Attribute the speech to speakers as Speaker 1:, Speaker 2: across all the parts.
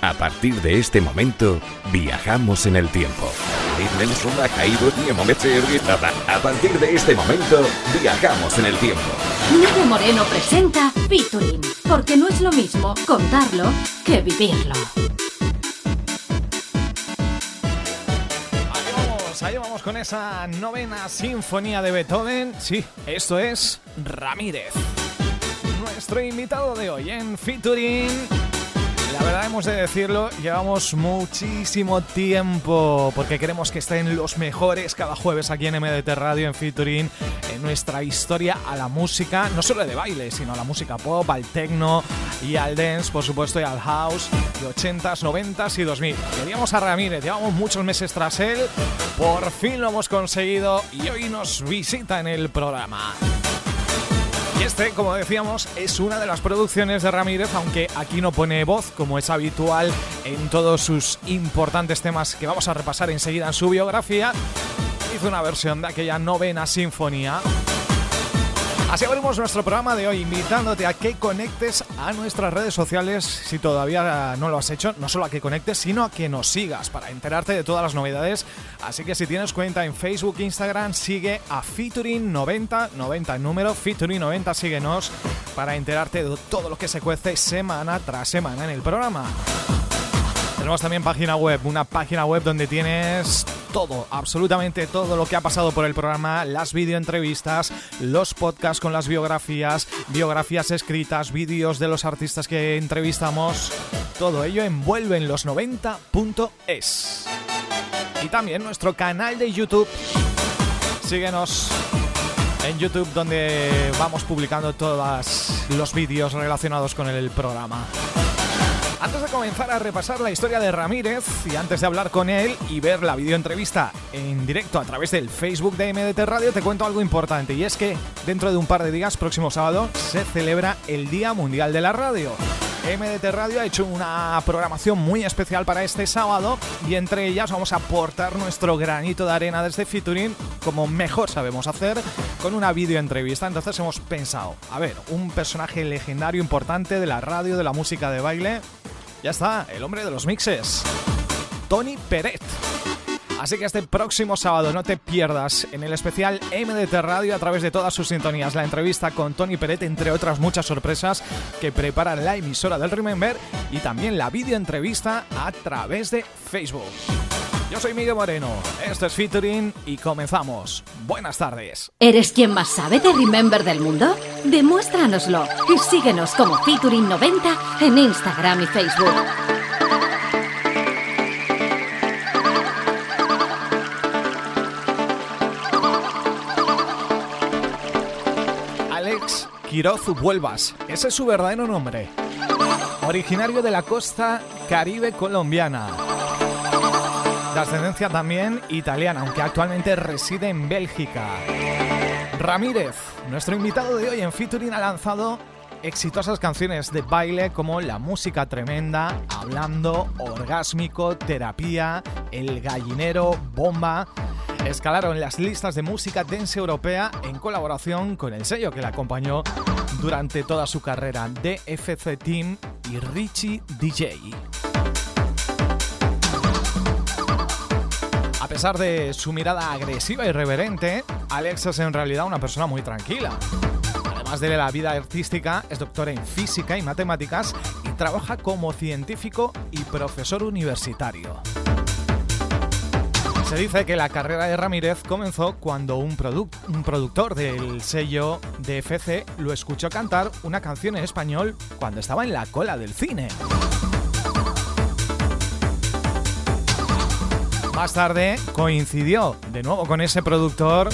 Speaker 1: A partir de este momento, viajamos en el tiempo. A partir de este momento, viajamos en el tiempo.
Speaker 2: Miguel Moreno presenta Featuring, porque no es lo mismo contarlo que vivirlo.
Speaker 3: Ahí vamos, con esa novena sinfonía de Beethoven. Sí, esto es Ramírez. Nuestro invitado de hoy en Featuring la verdad hemos de decirlo, llevamos muchísimo tiempo porque queremos que estén los mejores cada jueves aquí en MDT Radio en featuring en nuestra historia a la música, no solo de baile, sino a la música pop, al techno y al dance, por supuesto, y al house de 80s, 90s y 2000. Queríamos a Ramírez, llevamos muchos meses tras él, por fin lo hemos conseguido y hoy nos visita en el programa. Y este, como decíamos, es una de las producciones de Ramírez, aunque aquí no pone voz, como es habitual en todos sus importantes temas que vamos a repasar enseguida en su biografía. Hizo una versión de aquella novena sinfonía Así abrimos nuestro programa de hoy, invitándote a que conectes a nuestras redes sociales si todavía no lo has hecho, no solo a que conectes, sino a que nos sigas para enterarte de todas las novedades. Así que si tienes cuenta en Facebook, Instagram, sigue a Featuring90, 90 el número, Featuring90, síguenos para enterarte de todo lo que se cuece semana tras semana en el programa. Tenemos también página web, una página web donde tienes todo, absolutamente todo lo que ha pasado por el programa, las videoentrevistas, los podcasts con las biografías, biografías escritas, vídeos de los artistas que entrevistamos. Todo ello envuelve en los 90.es. Y también nuestro canal de YouTube. Síguenos en YouTube donde vamos publicando todos los vídeos relacionados con el programa. Antes de comenzar a repasar la historia de Ramírez y antes de hablar con él y ver la videoentrevista en directo a través del Facebook de MDT Radio, te cuento algo importante y es que dentro de un par de días, próximo sábado, se celebra el Día Mundial de la Radio. MDT Radio ha hecho una programación muy especial para este sábado y entre ellas vamos a aportar nuestro granito de arena desde Featuring como mejor sabemos hacer con una videoentrevista. Entonces hemos pensado, a ver, un personaje legendario importante de la radio, de la música de baile, ya está, el hombre de los mixes. Tony Peret. Así que este próximo sábado no te pierdas en el especial MDT Radio a través de todas sus sintonías la entrevista con Tony Peret, entre otras muchas sorpresas que prepara la emisora del Remember y también la videoentrevista a través de Facebook. Yo soy Miguel Moreno, esto es Featuring y comenzamos. Buenas tardes.
Speaker 2: ¿Eres quien más sabe de Remember del mundo? Demuéstranoslo y síguenos como Featuring 90 en Instagram y Facebook.
Speaker 3: Alex Quiroz Vuelvas, ese es su verdadero nombre. Originario de la costa caribe colombiana de ascendencia también italiana, aunque actualmente reside en Bélgica. Ramírez, nuestro invitado de hoy en Featuring, ha lanzado exitosas canciones de baile como La Música Tremenda, Hablando, Orgásmico, Terapia, El Gallinero, Bomba. Escalaron las listas de música dance europea en colaboración con el sello que le acompañó durante toda su carrera, DFC Team y Richie DJ. A pesar de su mirada agresiva y reverente, Alex es en realidad una persona muy tranquila. Además de la vida artística, es doctor en física y matemáticas y trabaja como científico y profesor universitario. Se dice que la carrera de Ramírez comenzó cuando un, un, productor del sello de FC lo escuchó cantar una canción en español cuando estaba en la cola del cine. Más tarde coincidió de nuevo con ese productor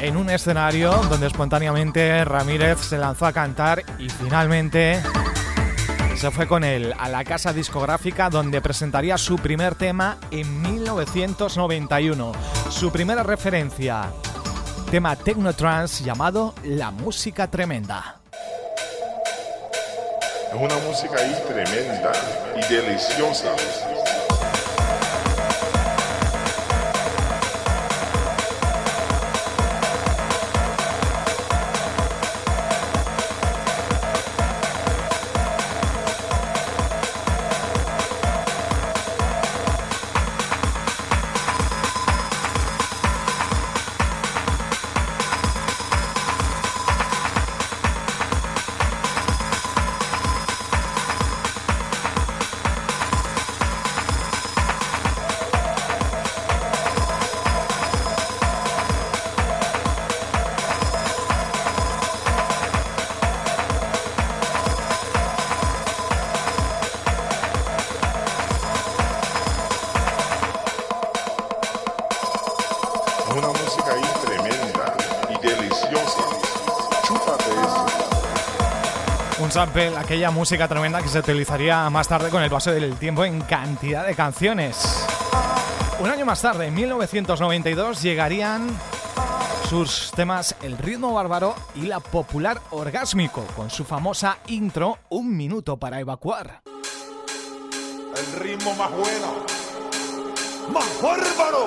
Speaker 3: en un escenario donde espontáneamente Ramírez se lanzó a cantar y finalmente se fue con él a la casa discográfica donde presentaría su primer tema en 1991. Su primera referencia, tema techno-trance llamado La Música Tremenda.
Speaker 4: Es una música ahí tremenda y deliciosa.
Speaker 3: Aquella música tremenda que se utilizaría más tarde con el paso del tiempo en cantidad de canciones. Un año más tarde, en 1992, llegarían sus temas El ritmo bárbaro y la popular orgásmico, con su famosa intro Un minuto para evacuar.
Speaker 5: El ritmo más bueno, más bárbaro.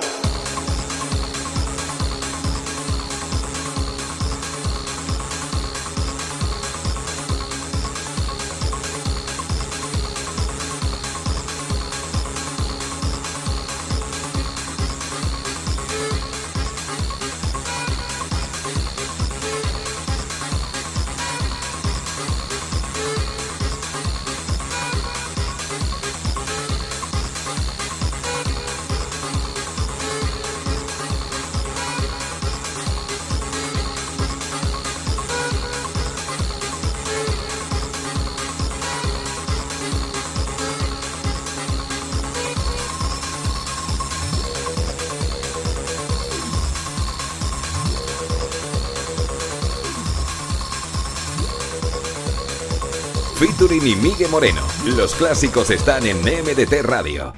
Speaker 1: Y Miguel Moreno. Los clásicos están en MDT Radio.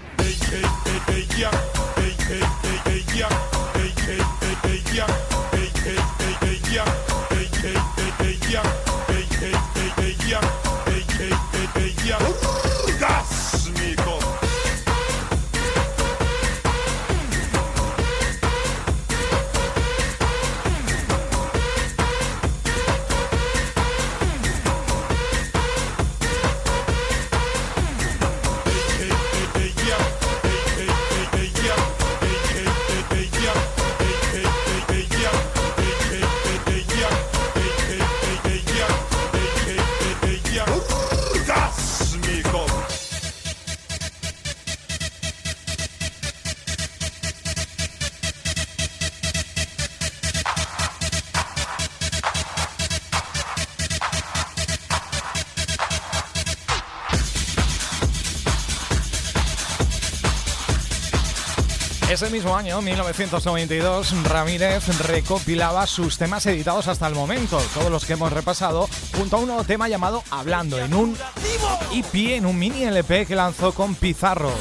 Speaker 3: Ese mismo año, 1992, Ramírez recopilaba sus temas editados hasta el momento, todos los que hemos repasado, junto a un nuevo tema llamado Hablando, en un EP, en un mini LP que lanzó con Pizarro,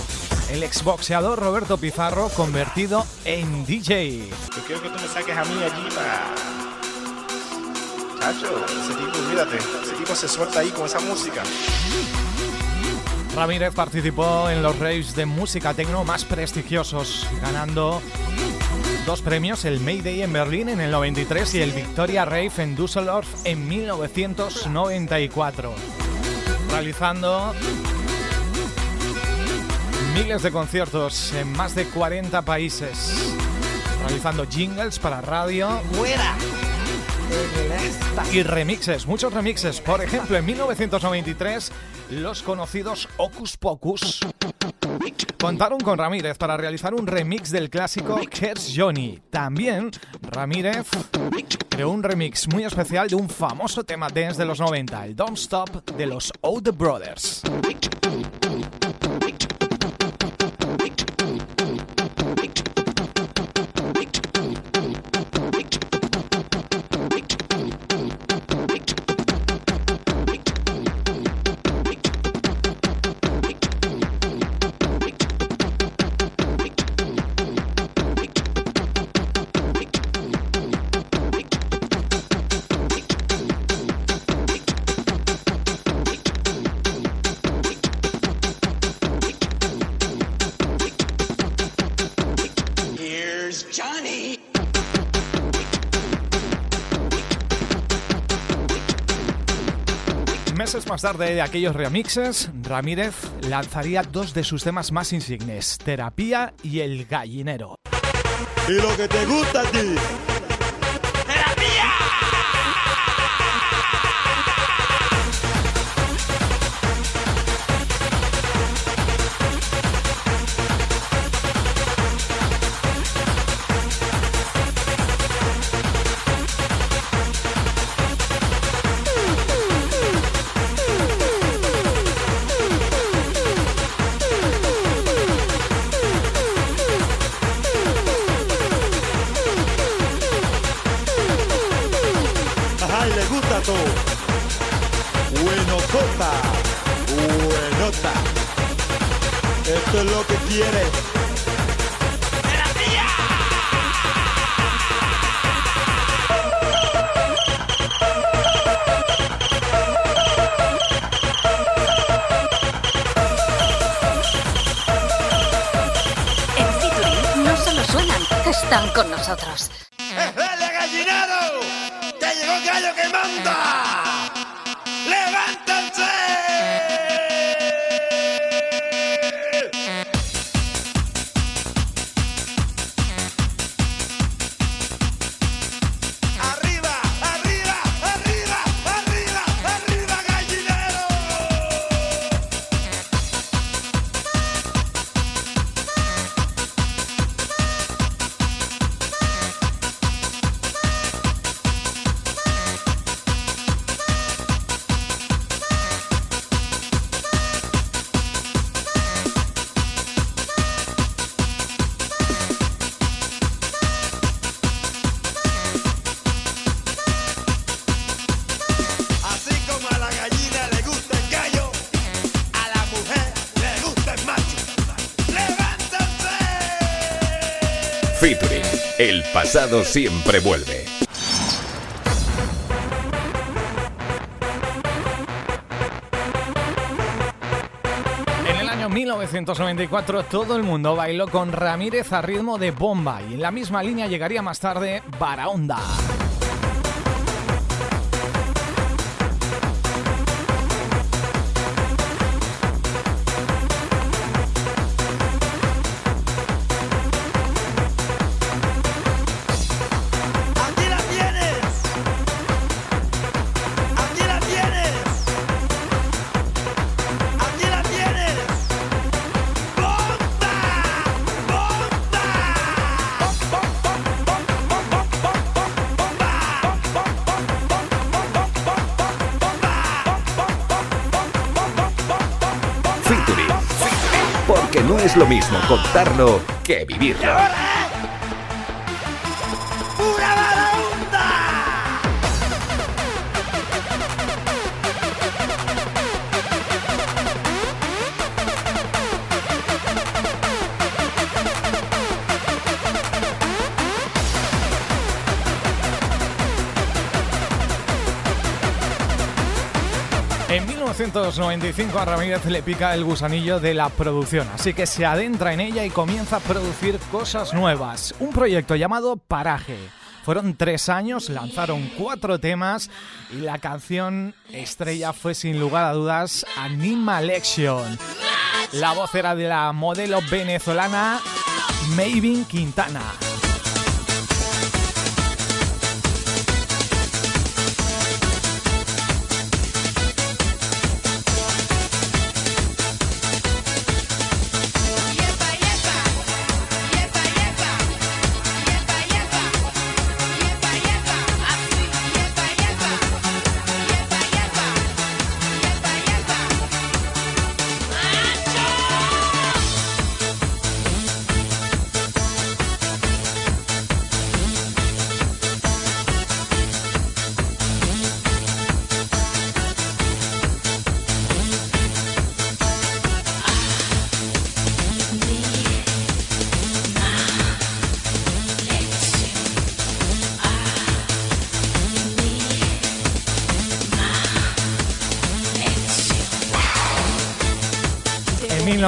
Speaker 3: el exboxeador Roberto Pizarro convertido en DJ.
Speaker 6: Yo quiero que tú me saques a mí allí para... Chacho, ese tipo, mírate, ese tipo se suelta ahí con esa música.
Speaker 3: Ramírez participó en los raves de música techno más prestigiosos, ganando dos premios, el Mayday en Berlín en el 93 y el Victoria Rave en Düsseldorf en 1994, realizando miles de conciertos en más de 40 países, realizando jingles para radio. Y remixes, muchos remixes. Por ejemplo, en 1993 los conocidos Ocus Pocus contaron con Ramírez para realizar un remix del clásico Here's Johnny. También Ramírez creó un remix muy especial de un famoso tema dance de los 90, el Don't Stop de los Old Brothers. Más tarde de aquellos remixes, Ramírez lanzaría dos de sus temas más insignes, Terapia y El Gallinero.
Speaker 5: Y lo que te gusta a ti.
Speaker 1: Siempre vuelve.
Speaker 3: En el año 1994 todo el mundo bailó con Ramírez a ritmo de bomba y en la misma línea llegaría más tarde Barahonda.
Speaker 1: Lo mismo contarlo que vivirlo.
Speaker 3: 1995 a Ramírez le pica el gusanillo de la producción, así que se adentra en ella y comienza a producir cosas nuevas. Un proyecto llamado Paraje. Fueron tres años, lanzaron cuatro temas y la canción estrella fue sin lugar a dudas Animalection. La voz era de la modelo venezolana Maven Quintana.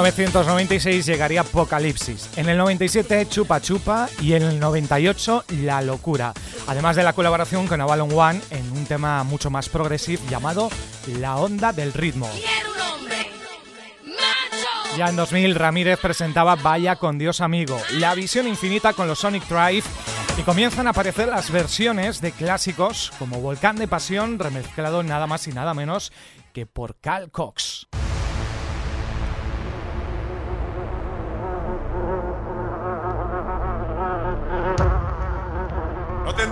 Speaker 3: 1996 llegaría Apocalipsis, en el 97 Chupa Chupa. Y en el 98 La Locura, además de la colaboración con Avalon One en un tema mucho más progresivo llamado La Onda del Ritmo. Ya en 2000 Ramírez presentaba Vaya con Dios Amigo, la visión infinita con los Sonic Drive. Y comienzan a aparecer las versiones de clásicos como Volcán de Pasión remezclado nada más y nada menos que por Cal Cox.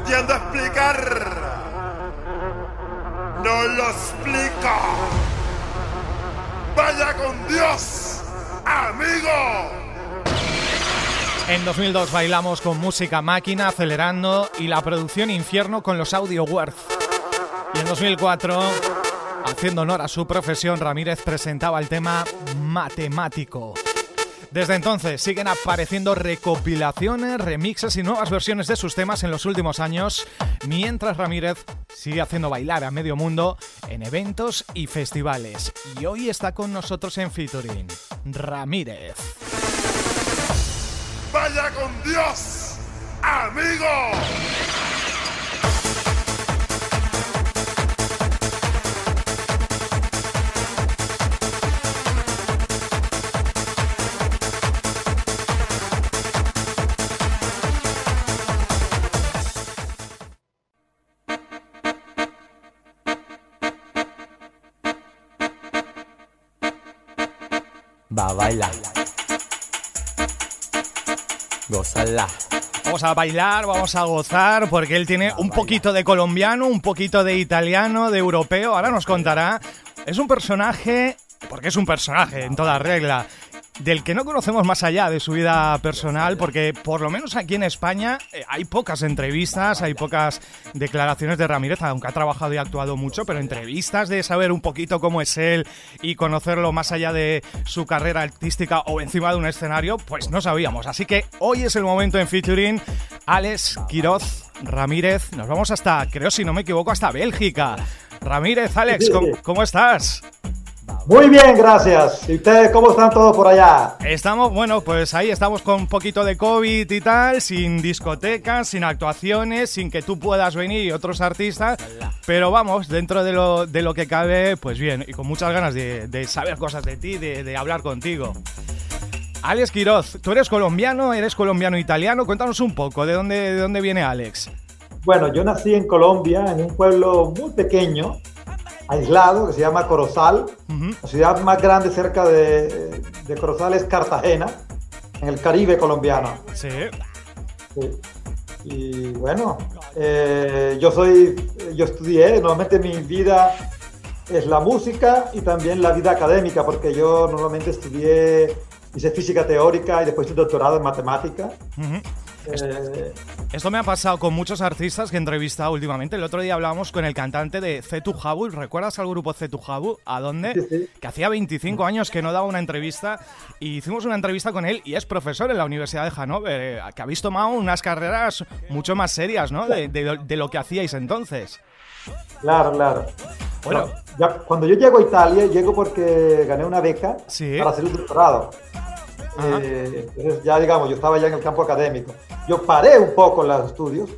Speaker 5: Entiendo explicar. No lo explica. Vaya con Dios, amigo.
Speaker 3: En 2002 bailamos con música máquina acelerando y la producción infierno con los Audio Worth. Y en 2004, haciendo honor a su profesión, Ramírez presentaba el tema Matemático. Desde entonces siguen apareciendo recopilaciones, remixes y nuevas versiones de sus temas en los últimos años, mientras Ramírez sigue haciendo bailar a medio mundo en eventos y festivales. Y hoy está con nosotros en featuring, Ramírez.
Speaker 5: ¡Vaya con Dios, amigo!
Speaker 7: Va a bailar. Gózala.
Speaker 3: Vamos a bailar, vamos a gozar, porque él tiene un poquito de colombiano, un poquito de italiano, de europeo. Ahora nos contará. Es un personaje, porque es un personaje en toda regla del que no conocemos más allá de su vida personal, porque por lo menos aquí en España eh, hay pocas entrevistas, hay pocas declaraciones de Ramírez, aunque ha trabajado y actuado mucho, pero entrevistas de saber un poquito cómo es él y conocerlo más allá de su carrera artística o encima de un escenario, pues no sabíamos. Así que hoy es el momento en featuring Alex Quiroz Ramírez. Nos vamos hasta, creo si no me equivoco, hasta Bélgica. Ramírez, Alex, ¿cómo, cómo estás?
Speaker 8: Muy bien, gracias. ¿Y ustedes cómo están todos por allá?
Speaker 3: Estamos, bueno, pues ahí estamos con un poquito de COVID y tal, sin discotecas, sin actuaciones, sin que tú puedas venir y otros artistas, pero vamos, dentro de lo, de lo que cabe, pues bien, y con muchas ganas de, de saber cosas de ti, de, de hablar contigo. Alex Quiroz, tú eres colombiano, eres colombiano-italiano, cuéntanos un poco, ¿de dónde, ¿de dónde viene Alex?
Speaker 8: Bueno, yo nací en Colombia, en un pueblo muy pequeño, aislado, que se llama Corozal. La ciudad más grande cerca de, de Corozal es Cartagena, en el Caribe colombiano.
Speaker 3: Sí.
Speaker 8: Sí. Y bueno, eh, yo soy, yo estudié, normalmente mi vida es la música y también la vida académica, porque yo normalmente estudié, hice física teórica y después hice doctorado en matemática.
Speaker 3: Ujú.
Speaker 8: Eh,
Speaker 3: Esto me ha pasado con muchos artistas que he entrevistado últimamente. El otro día hablábamos con el cantante de Cetu Jabu. ¿Recuerdas al grupo Cetu Jabu? ¿A dónde?
Speaker 8: Sí, sí.
Speaker 3: Que hacía 25 años que no daba una entrevista. Y hicimos una entrevista con él y es profesor en la Universidad de Hannover. eh, Que habéis tomado unas carreras mucho más serias, ¿no? De, de- de lo que hacíais entonces.
Speaker 8: claro, claro.
Speaker 3: Bueno.
Speaker 8: Ya, cuando yo llego a Italia, llego porque gané una beca
Speaker 3: Sí.
Speaker 8: para hacer un doctorado. Eh, entonces ya digamos, yo estaba ya en el campo académico. Yo paré un poco los estudios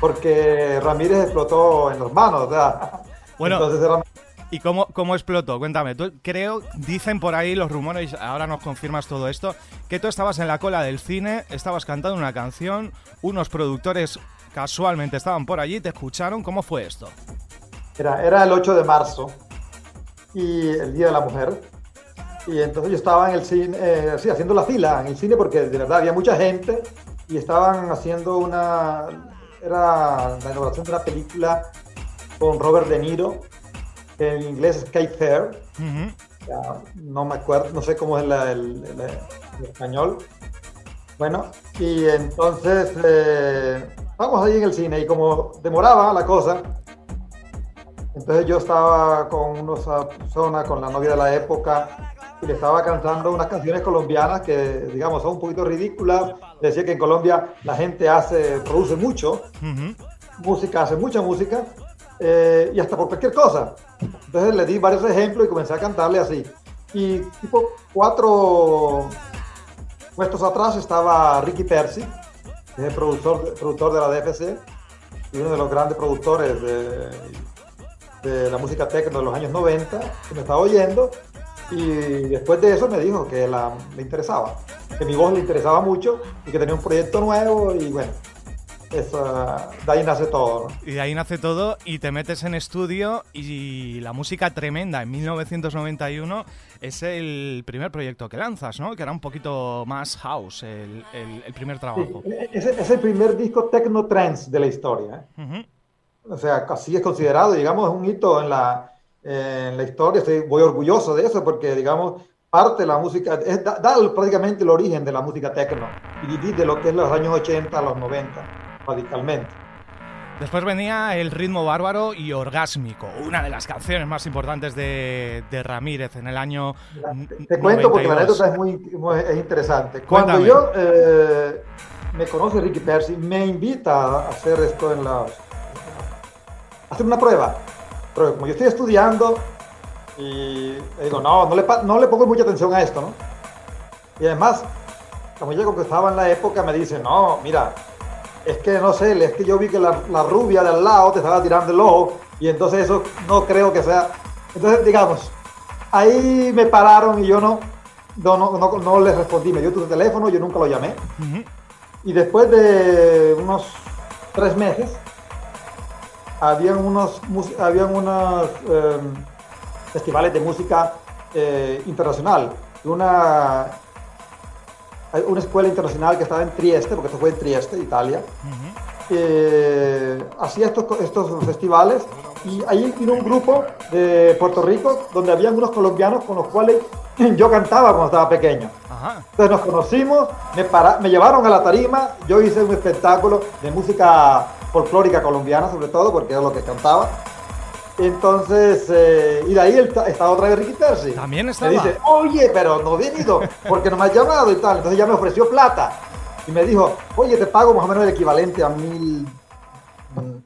Speaker 8: porque Ramírez explotó en los manos. o sea,
Speaker 3: Bueno.
Speaker 8: entonces era-
Speaker 3: ¿Y cómo, cómo explotó? Cuéntame. Tú, creo, dicen por ahí los rumores, ahora nos confirmas todo esto, que tú estabas en la cola del cine, estabas cantando una canción, unos productores casualmente estaban por allí, te escucharon. ¿Cómo fue esto?
Speaker 8: era, era el 8 de marzo y el Día de la Mujer. Y entonces yo estaba en el cine, eh, sí, haciendo la fila en el cine porque de verdad había mucha gente y estaban haciendo una, era la inauguración de una película con Robert De Niro, en inglés es Kate Fair,
Speaker 3: Ujú.
Speaker 8: ya, no me acuerdo, no sé cómo es la- el, el- el español. Bueno, y entonces eh, vamos ahí en el cine y como demoraba la cosa, entonces yo estaba con una persona, con la novia de la época, y le estaba cantando unas canciones colombianas que, digamos, son un poquito ridículas. Decía que en Colombia la gente hace, produce mucho,
Speaker 3: Ujú.
Speaker 8: música, hace mucha música, eh, y hasta por cualquier cosa. Entonces le di varios ejemplos y comencé a cantarle así. Y tipo cuatro puestos atrás estaba Ricky Percy, que es el productor, productor de la DFC y uno de los grandes productores de, de la música techno de los años 90, que me estaba oyendo. Y después de eso me dijo que la, le interesaba, que mi voz le interesaba mucho y que tenía un proyecto nuevo y bueno, esa, de ahí nace todo. ¿no?
Speaker 3: Y de ahí nace todo y te metes en estudio y la música tremenda en 1991 es el primer proyecto que lanzas, ¿no? Que era un poquito más house, el, el- el primer
Speaker 8: Sí,
Speaker 3: trabajo.
Speaker 8: es, es el primer disco techno trance de la historia. ¿eh?
Speaker 3: Ujú.
Speaker 8: O sea, así es considerado, digamos, es un hito en la, en la historia. Estoy muy orgulloso de eso porque, digamos, parte de la música, es, da, da prácticamente el origen de la música techno y divide lo que es los años 80 a los 90 radicalmente.
Speaker 3: Después venía el ritmo bárbaro y orgásmico, una de las canciones más importantes de, de Ramírez en el año.
Speaker 8: Te, cuento porque la anécdota es muy, es interesante. Cuando yo eh, me conoce Ricky Percy, me invita a hacer esto en la. Hacer una prueba. Pero como yo estoy estudiando y digo, no, no le, no le pongo mucha atención a esto, ¿no? Y además, como yo que estaba en la época, me dice, no, mira, es que no sé, es que yo vi que la, la, rubia de al lado te estaba tirando el ojo y entonces eso no creo que sea. Entonces, digamos, ahí me pararon y yo no, no, no, no, no les respondí. Me dio tu teléfono, yo nunca lo llamé. Uh -huh. Y después de unos tres meses, habían unos, habían unos eh, festivales de música eh, internacional. Una una escuela internacional que estaba en Trieste, porque esto fue en Trieste, Italia, uh -huh. eh, hacía estos, estos festivales y ahí vino un grupo de Puerto Rico donde habían unos colombianos con los cuales yo cantaba cuando estaba pequeño. Ajá. Entonces nos conocimos, me, para, me llevaron a la tarima, yo hice un espectáculo de música folclórica colombiana sobre todo, porque era lo que cantaba. Entonces, eh, y de ahí está otra vez Ricky Percy.
Speaker 3: También estaba.
Speaker 8: Me dice, oye, pero no he venido, porque no me has llamado y tal. Entonces ya me ofreció plata. Y me dijo, oye, te pago más o menos el equivalente a mil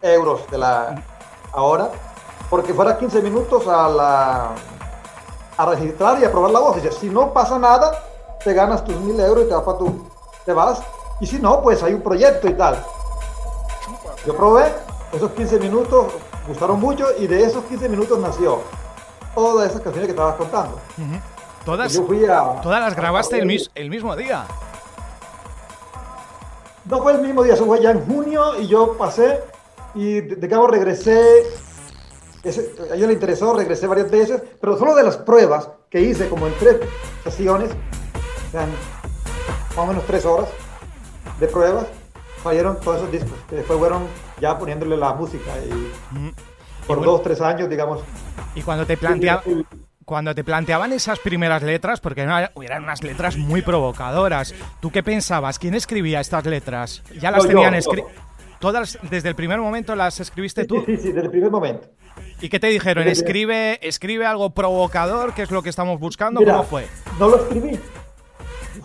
Speaker 8: euros de la ahora, porque fuera 15 minutos a la a registrar y a probar la voz. Dice, si no pasa nada, te ganas tus mil euros y te vas para tu, te vas. Y si no, pues hay un proyecto y tal. Yo probé esos 15 minutos, gustaron mucho y de esos 15 minutos nació todas esas canciones que estabas contando.
Speaker 3: Uh -huh. Todas, a, todas las grabaste a, el, mis, el, mismo día.
Speaker 8: No fue el mismo día, eso fue ya en junio y yo pasé y de, de cabo regresé. Ese, a ella le interesó, regresé varias veces, pero solo de las pruebas que hice, como en tres sesiones, o sea, más o menos tres horas de pruebas, fallaron todos esos discos, que después fueron ya poniéndole la música y mm. por y bueno, dos, tres años, digamos.
Speaker 3: Y cuando te plantea, cuando te planteaban esas primeras letras, porque eran unas letras muy provocadoras, ¿tú qué pensabas? ¿Quién escribía estas letras? ¿Ya las no, tenían escritas? ¿Todas desde el primer momento las escribiste
Speaker 8: sí,
Speaker 3: tú?
Speaker 8: Sí, sí, desde el primer momento.
Speaker 3: ¿Y qué te dijeron? ¿Escribe, escribe algo provocador, que es lo que estamos buscando?
Speaker 8: Mira,
Speaker 3: ¿Cómo fue?
Speaker 8: No lo escribí.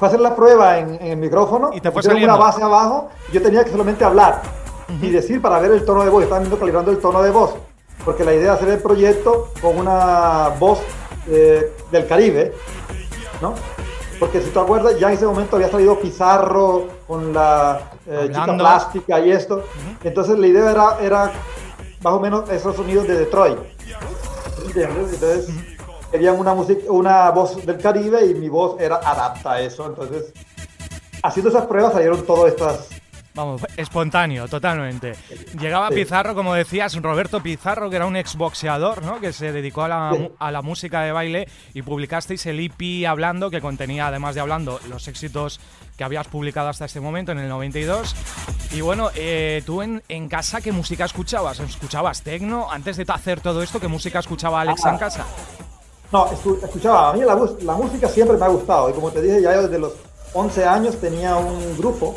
Speaker 8: Fue a hacer la prueba en, en el micrófono.
Speaker 3: Y te fue
Speaker 8: una base abajo. Yo tenía que solamente hablar uh -huh. y decir para ver el tono de voz. Estaba viendo calibrando el tono de voz. Porque la idea es hacer el proyecto con una voz eh, del Caribe, ¿no? Porque si te acuerdas, ya en ese momento había salido Pizarro con la eh, chica plástica y esto. Uh -huh. Entonces la idea era, era más o menos esos sonidos de Detroit. ¿Entiendes? Entonces uh -huh. Querían una, música, una voz del Caribe y mi voz era adapta a eso. Entonces, haciendo esas pruebas salieron todas estas
Speaker 3: Vamos, espontáneo, totalmente. Llegaba sí. Pizarro, como decías, Roberto Pizarro, que era un exboxeador, ¿no? Que se dedicó a la, sí. a la música de baile y publicasteis el EP Hablando, que contenía, además de Hablando, los éxitos que habías publicado hasta este momento, en el 92. Y bueno, eh, tú en, en, casa, ¿qué música escuchabas? ¿Escuchabas tecno? Antes de hacer todo esto, ¿qué música escuchaba Alex ah, en casa?
Speaker 8: No, escuchaba. A mí la, la música siempre me ha gustado. Y como te dije, ya yo desde los 11 años tenía un grupo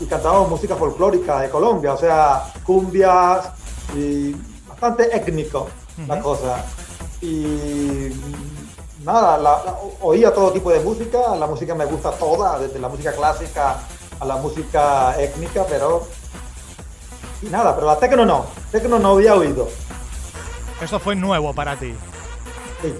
Speaker 8: y cantábamos música folclórica de Colombia, o sea, cumbias y bastante étnico uh -huh. la cosa. Y nada, la, la, oía todo tipo de música, la música me gusta toda, desde la música clásica a la música étnica, pero... Y nada, pero la tecno no, tecno no había oído.
Speaker 3: Esto fue nuevo para ti.
Speaker 8: Sí.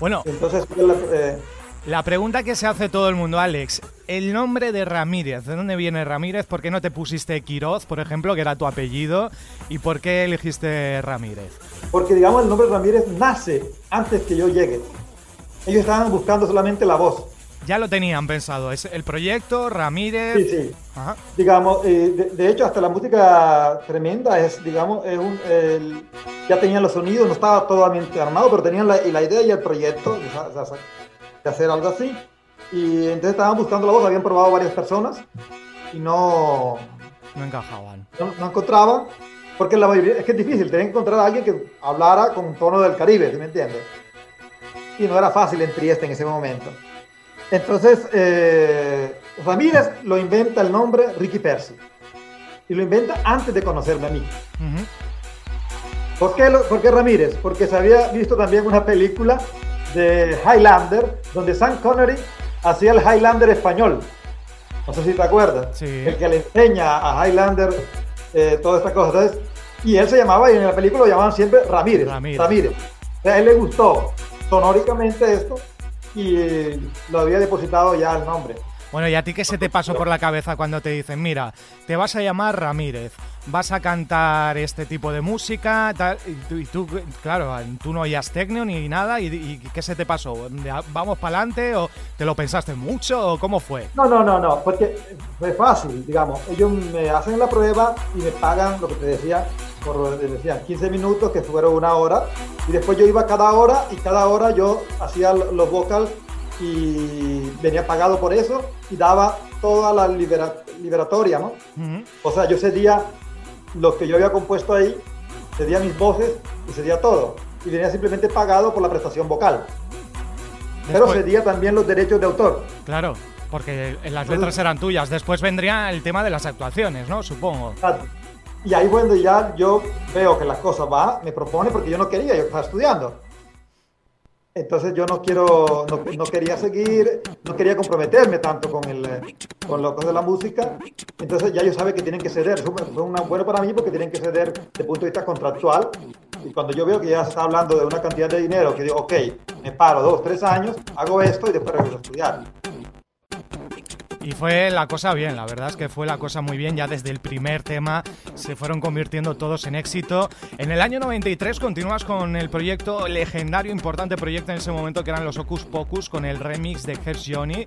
Speaker 3: Bueno.
Speaker 8: Entonces, eh,
Speaker 3: la pregunta que se hace todo el mundo, Alex, el nombre de Ramírez, ¿de dónde viene Ramírez? ¿Por qué no te pusiste Quiroz, por ejemplo, que era tu apellido? ¿Y por qué elegiste Ramírez?
Speaker 8: Porque, digamos, el nombre Ramírez nace antes que yo llegue. Ellos estaban buscando solamente la voz.
Speaker 3: Ya lo tenían pensado, es el proyecto, Ramírez...
Speaker 8: Sí, sí. Ajá. Digamos, eh, de, de, hecho, hasta la música tremenda es, digamos, es un, el, ya tenían los sonidos, no estaba totalmente armado, pero tenían la, la idea y el proyecto de, de hacer algo así. Y entonces estaban buscando la voz, habían probado varias personas y no...
Speaker 3: No encajaban.
Speaker 8: No, no encontraban, porque la mayoría, es que es difícil, tenían que encontrar a alguien que hablara con un tono del Caribe, ¿sí me entiendes? Y no era fácil en Trieste en ese momento. Entonces, eh, Ramírez lo inventa el nombre Ricky Percy. y lo inventa antes de conocerme a mí. ¿Por, qué ¿Por qué Ramírez? Porque se había visto también una película de Highlander, donde Sam Connery hacía el Highlander español. No sé si te acuerdas. El que le enseña a Highlander eh, todas estas cosas. y él se llamaba, y en la película lo llamaban siempre Ramírez. Ramírez. a él le gustó sonóricamente esto y lo había depositado ya el nombre.
Speaker 3: Bueno, ¿y a ti qué se te pasó por la cabeza cuando te dicen, mira, te vas a llamar Ramírez, vas a cantar este tipo de música, tal, y, tú, claro, tú no oías tecno ni nada, y, qué se te pasó? ¿Vamos para adelante o te lo pensaste mucho o cómo fue?
Speaker 8: No, no, no, no, porque fue fácil, digamos, ellos me hacen la prueba y me pagan lo que te decía, por decían 15 minutos, que fueron una hora, y después yo iba cada hora y cada hora yo hacía los vocals y venía pagado por eso y daba toda la liberatoria, ¿no? O sea, yo cedía lo que yo había compuesto ahí, cedía mis voces y cedía todo. Y venía simplemente pagado por la prestación vocal. Pero cedía también los derechos de autor.
Speaker 3: Claro, porque las letras eran tuyas. Después vendría el tema de las actuaciones, ¿no? Supongo.
Speaker 8: Y ahí cuando ya yo veo que las cosas va, me propone, porque yo no quería, yo estaba estudiando. Entonces yo no quiero, no, quería seguir, no quería comprometerme tanto con, el, con lo de la música. Entonces ya ellos saben que tienen que ceder. Fue una, bueno para mí porque tienen que ceder desde punto de vista contractual. Y cuando yo veo que ya se está hablando de una cantidad de dinero, que digo, ok, me paro dos, tres años, hago esto y después regreso a estudiar.
Speaker 3: Y fue la cosa bien, la verdad es que fue la cosa muy bien, ya desde el primer tema se fueron convirtiendo todos en éxito. En el año 93 continúas con el proyecto, legendario, importante proyecto en ese momento que eran los Ocus Pocus con el remix de Hersh Johnny.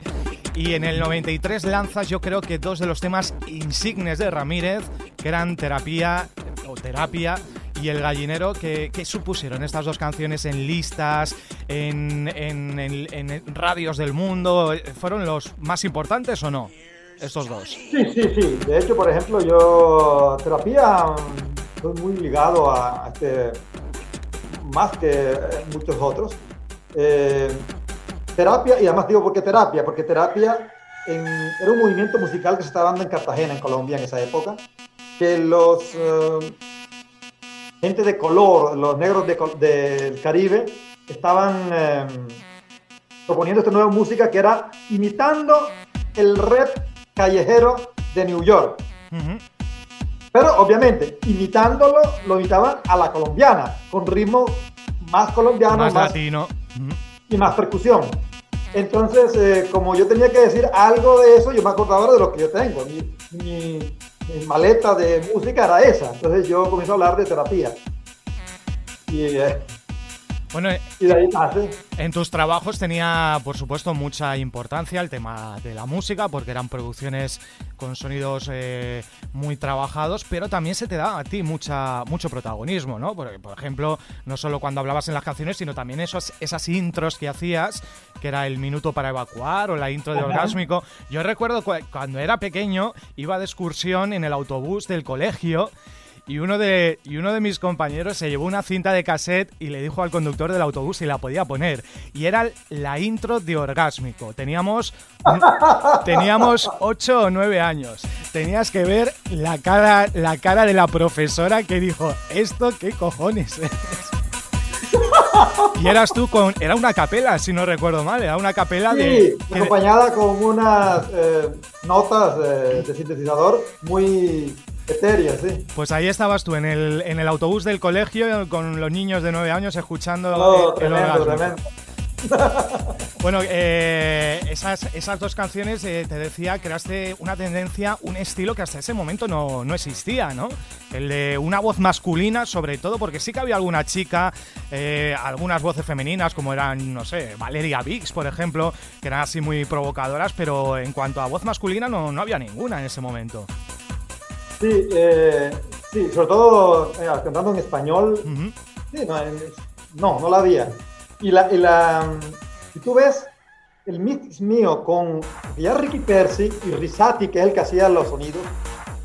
Speaker 3: Y en el 93 lanzas yo creo que dos de los temas insignes de Ramírez, que eran Terapia o Terapia y El Gallinero, ¿qué, supusieron estas dos canciones en listas, en, radios del mundo? ¿Fueron los más importantes o no? Estos dos.
Speaker 8: Sí, sí, sí. De hecho, por ejemplo, yo terapia estoy muy ligado a, este, más que muchos otros. Eh, terapia, y además digo, ¿por qué terapia? Porque terapia era un movimiento musical que se estaba dando en Cartagena, en Colombia, en esa época, que los... Eh, gente de color, los negros del Caribe, estaban em, proponiendo esta nueva música que era imitando el rap callejero de New York. Pero obviamente, imitándolo, lo imitaban a la colombiana, con ritmo más colombiano,
Speaker 3: más, latino
Speaker 8: y más percusión. Entonces, eh, como yo tenía que decir algo de eso, yo me acordaba de lo que yo tengo. mi, mi maleta de música era esa. Entonces yo comencé a hablar de terapia. Y, eh,
Speaker 3: bueno, y de ahí En tus trabajos tenía, por supuesto, mucha importancia el tema de la música, porque eran producciones con sonidos eh, muy trabajados, pero también se te da a ti mucha, mucho protagonismo, ¿no? Porque, por ejemplo, no solo cuando hablabas en las canciones, sino también esos, esas intros que hacías, que era el minuto para evacuar o la intro de orgásmico. Yo recuerdo cuando era pequeño, iba de excursión en el autobús del colegio y uno, de, y uno de mis compañeros se llevó una cinta de cassette y le dijo al conductor del autobús si la podía poner. Y era la intro de Orgásmico. Teníamos, teníamos 8 o 9 años. Tenías que ver la cara, la cara de la profesora que dijo, ¿esto qué cojones es? Y eras tú con. Era una capela, si no recuerdo mal. Era una capela de.
Speaker 8: Acompañada con unas eh, notas de sintetizador muy sí.
Speaker 3: Pues ahí estabas tú, en el, en el autobús del colegio, con los niños de nueve años, escuchando oh, el, Bueno, eh, esas, esas dos canciones, eh, te decía, creaste una tendencia, un estilo que hasta ese momento no, no, existía, ¿no? El de una voz masculina, sobre todo, porque sí que había alguna chica, eh, algunas voces femeninas, como eran, no sé, Valeria Vix, por ejemplo, que eran así muy provocadoras, pero en cuanto a voz masculina no, no había ninguna en ese momento.
Speaker 8: Sí, eh, sí, sobre todo eh, cantando en español. sí, no, no, la había. Y la, y la, si tú ves el mix mío con ya Ricky Percy y Risati, que es el que hacía los sonidos,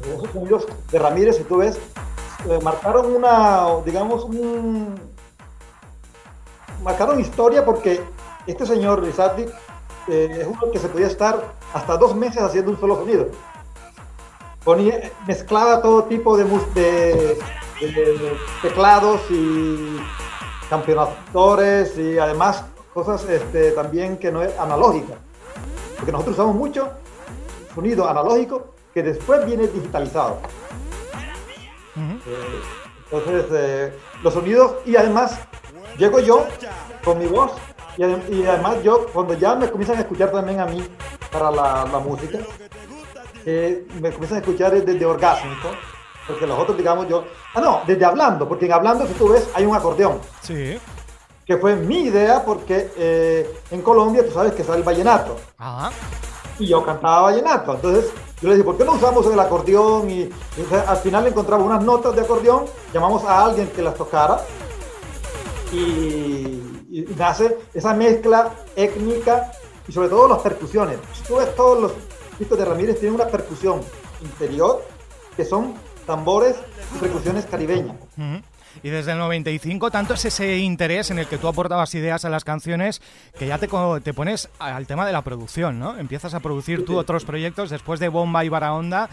Speaker 8: los sonidos de Ramírez, si tú ves, eh, marcaron una, digamos, un, marcaron historia porque este señor Risati es uno que se podía estar hasta dos meses haciendo un solo sonido. Ponía, mezclaba todo tipo de, de- de teclados y campeonatores y además cosas este, también que no es analógica. Porque nosotros usamos mucho sonido analógico que después viene digitalizado. Eh, entonces, eh, los sonidos y además llego yo con mi voz y además yo cuando ya me comienzan a escuchar también a mí para la, la música, eh, me comienzan a escuchar desde, desde orgásmico, porque los otros digamos yo, ah no, desde hablando, porque en hablando si tú ves hay un acordeón,
Speaker 3: Sí.
Speaker 8: que fue mi idea porque eh, en Colombia tú sabes que sale el vallenato
Speaker 3: Ajá.
Speaker 8: y yo cantaba vallenato. Entonces yo le dije, ¿por qué no usamos el acordeón? Y, y al final encontramos unas notas de acordeón, llamamos a alguien que las tocara y, y nace esa mezcla étnica y sobre todo las percusiones. Si tú ves todos los de Ramírez, tienen una percusión interior que son tambores y percusiones caribeñas.
Speaker 3: Y desde el 95, tanto es ese interés en el que tú aportabas ideas a las canciones que ya te, te pones al tema de la producción, ¿no? Empiezas a producir tú otros proyectos después de Bomba y Barahonda.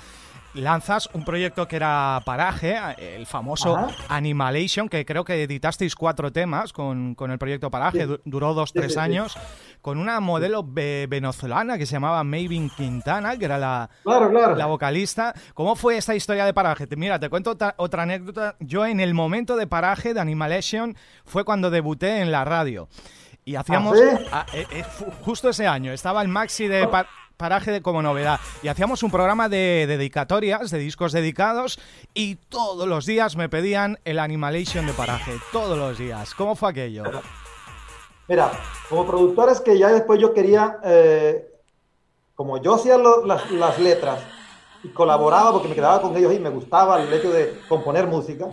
Speaker 3: Lanzas un proyecto que era Paraje, el famoso
Speaker 8: Ajá.
Speaker 3: Animalation, que creo que editasteis cuatro temas con, con el proyecto Paraje,
Speaker 8: Sí.
Speaker 3: duró dos, tres
Speaker 8: sí, sí.
Speaker 3: años, con una modelo ve- venezolana que se llamaba Maven Quintana, que era la,
Speaker 8: Claro, claro.
Speaker 3: la vocalista. ¿Cómo fue esta historia de paraje? Te- Mira, te cuento otra, anécdota. Yo en el momento de paraje de Animalation fue cuando debuté en la radio. Y hacíamos...
Speaker 8: ¿Ah,
Speaker 3: ah, eh, fu- justo ese año, estaba el maxi de pa- paraje de como novedad. Y hacíamos un programa de, de dedicatorias, de discos dedicados, y todos los días me pedían el Animalation de paraje. Todos los días. ¿Cómo fue aquello?
Speaker 8: Mira, como productores que ya después yo quería, eh, como yo hacía las, las letras y colaboraba porque me quedaba con ellos y me gustaba el hecho de componer música,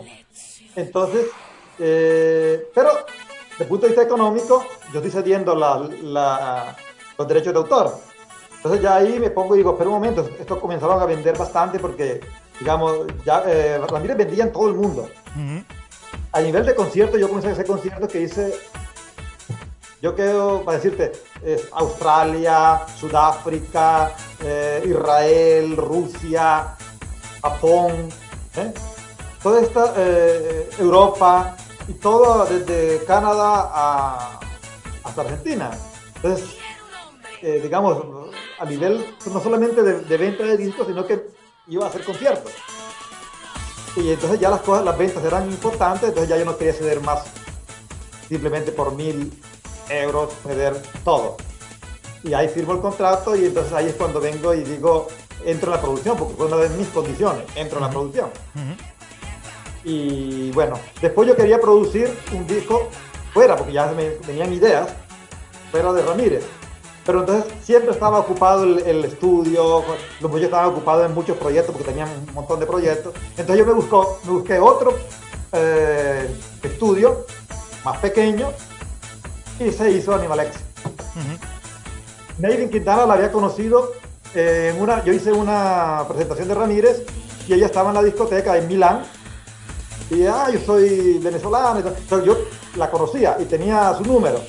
Speaker 8: entonces, eh, pero desde el punto de vista económico, yo estoy cediendo la- la- los derechos de autor. Entonces ya ahí me pongo y digo, pero un momento, esto comenzaron a vender bastante porque, digamos, ya eh, Ramírez vendía en todo el mundo. A nivel de concierto, yo comencé a hacer conciertos que hice, yo quedo, para decirte, es Australia, Sudáfrica, eh, Israel, Rusia, Japón, ¿eh? toda esta eh, Europa y todo desde Canadá a, hasta Argentina. Entonces, eh, digamos, a nivel no solamente de, de venta de discos, sino que iba a hacer conciertos. Y entonces ya las cosas, las ventas eran importantes, entonces ya yo no quería ceder más simplemente por mil euros, ceder todo. Y ahí firmo el contrato y entonces ahí es cuando vengo y digo, entro en la producción, porque fue una de mis condiciones, entro en la producción. Y bueno, después yo quería producir un disco fuera, porque ya me venían ideas, fuera de Ramírez. Pero entonces siempre estaba ocupado el, el estudio, los muchachos estaban ocupados en muchos proyectos porque tenían un montón de proyectos. Entonces yo me, buscó, me busqué otro eh, estudio más pequeño y se hizo Animalex. Maven Quintana la había conocido en una, yo hice una presentación de Ramírez y ella estaba en la discoteca en Milán y ah, yo soy. Entonces, yo la conocía y tenía su número.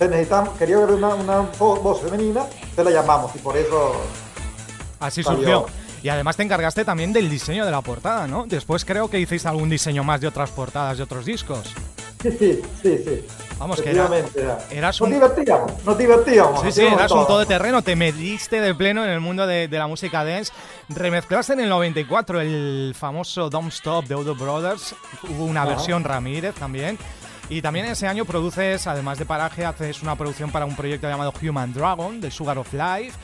Speaker 8: Necesitamos, quería ver una, una vo- voz femenina, entonces la llamamos y por eso
Speaker 3: Así
Speaker 8: Salió.
Speaker 3: surgió. Y además te encargaste también del diseño de la portada, ¿no? Después creo que hiciste algún diseño más de otras portadas de otros discos.
Speaker 8: sí, sí, sí, sí.
Speaker 3: Vamos, que era-
Speaker 8: era.
Speaker 3: eras
Speaker 8: Nos
Speaker 3: un-
Speaker 8: divertíamos, nos divertíamos.
Speaker 3: Sí, sí, eras
Speaker 8: todo.
Speaker 3: un todoterreno, te metiste de pleno en el mundo de, de la música dance. Remezclaste en el 94 el famoso Don't Stop de Odo Brothers. Hubo una
Speaker 8: Ajá.
Speaker 3: versión Ramírez también. Y también ese año produces, además de paraje, haces una producción para un proyecto llamado Human Dragon, de Sugar of Life.